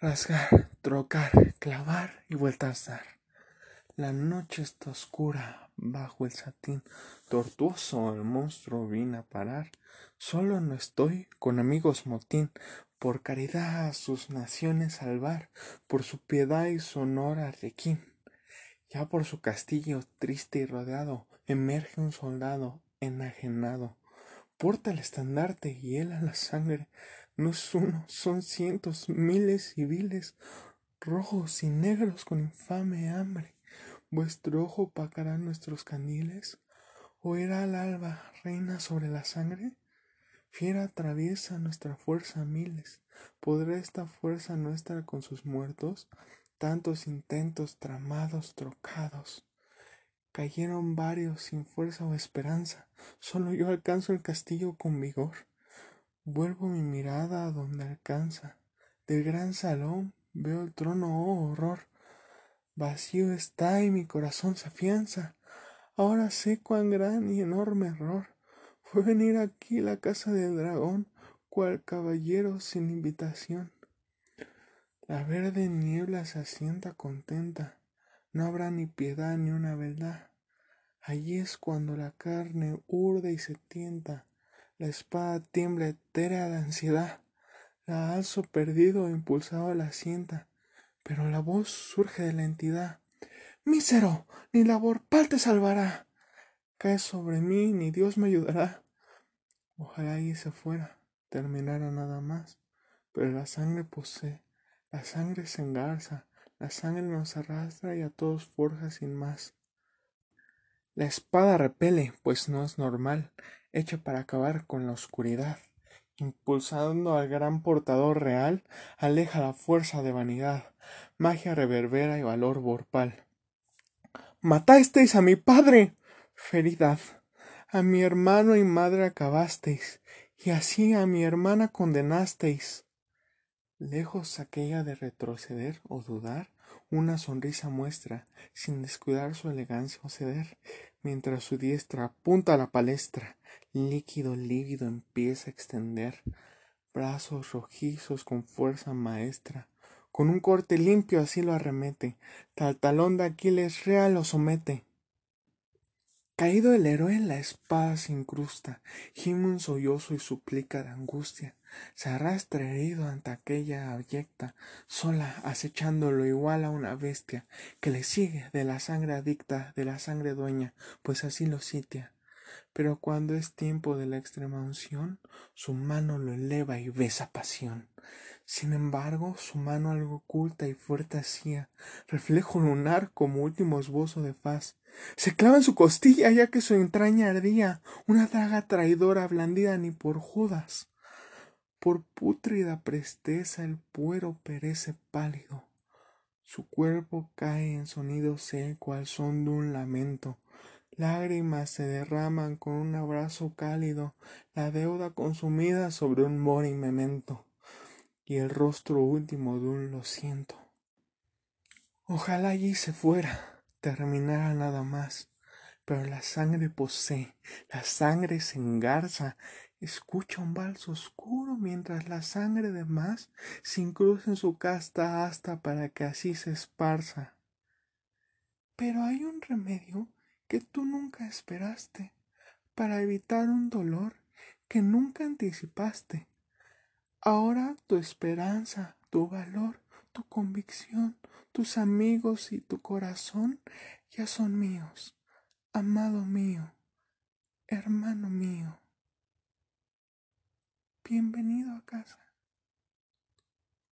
rasgar, trocar, clavar y vueltas dar. La noche está oscura, bajo el satín tortuoso el monstruo vine a parar. Solo no estoy con amigos motín, por caridad a sus naciones salvar, por su piedad y su honor arlequín. Ya por su castillo triste y rodeado, emerge un soldado enajenado. Porta el estandarte y él a la sangre, no es uno, son cientos, miles civiles, rojos y negros con infame hambre. ¿Vuestro ojo pagará nuestros candiles? ¿O era al alba reina sobre la sangre? Fiera atraviesa nuestra fuerza miles. ¿Podrá esta fuerza nuestra con sus muertos? Tantos intentos tramados, trocados. Cayeron varios sin fuerza o esperanza. Solo yo alcanzo el castillo con vigor. Vuelvo mi mirada a donde alcanza. Del gran salón veo el trono, oh horror. Vacío está y mi corazón se afianza. Ahora sé cuán gran y enorme error fue venir aquí la casa del dragón, cual caballero sin invitación. La verde niebla se asienta contenta, no habrá ni piedad ni una verdad. Allí es cuando la carne urde y se tienta, la espada tiembla etérea de ansiedad. La alzo perdido, impulsado la sienta, pero la voz surge de la entidad. Mísero, ni la vorpal te salvará. Cae sobre mí, ni Dios me ayudará. Ojalá allí se fuera, terminara nada más. Pero la sangre posee, la sangre se engarza, la sangre nos arrastra y a todos forja sin más. La espada repele, pues no es normal, hecha para acabar con la oscuridad. Impulsando al gran portador real, aleja la fuerza de vanidad, magia reverbera y valor vorpal. Matasteis a mi padre. Feridad. A mi hermano y madre acabasteis, y así a mi hermana condenasteis. Lejos aquella de retroceder o dudar, una sonrisa muestra, sin descuidar su elegancia o ceder, mientras su diestra apunta a la palestra, líquido lívido empieza a extender, brazos rojizos con fuerza maestra, con un corte limpio así lo arremete, tal talón de Aquiles real lo somete. Caído el héroe, la espada se incrusta, gime un sollozo y suplica de angustia, se arrastra herido ante aquella abyecta, sola acechándolo igual a una bestia, que le sigue de la sangre adicta, de la sangre dueña, pues así lo sitia. Pero cuando es tiempo de la extrema unción, su mano lo eleva y besa pasión. Sin embargo, su mano algo oculta y fuerte hacía, reflejo lunar como último esbozo de faz. Se clava en su costilla ya que su entraña ardía, una daga traidora blandida ni por Judas. Por pútrida presteza el puero perece pálido. Su cuerpo cae en sonido seco al son de un lamento. Lágrimas se derraman con un abrazo cálido, la deuda consumida sobre un mori memento y el rostro último de un lo siento. Ojalá allí se fuera, terminara nada más, pero la sangre posee, la sangre se engarza, escucha un vals oscuro mientras la sangre de más se incruza en su casta hasta para que así se esparza. Pero hay un remedio que tú esperaste, para evitar un dolor que nunca anticipaste. Ahora tu esperanza, tu valor, tu convicción, tus amigos y tu corazón ya son míos, amado mío, hermano mío. Bienvenido a casa.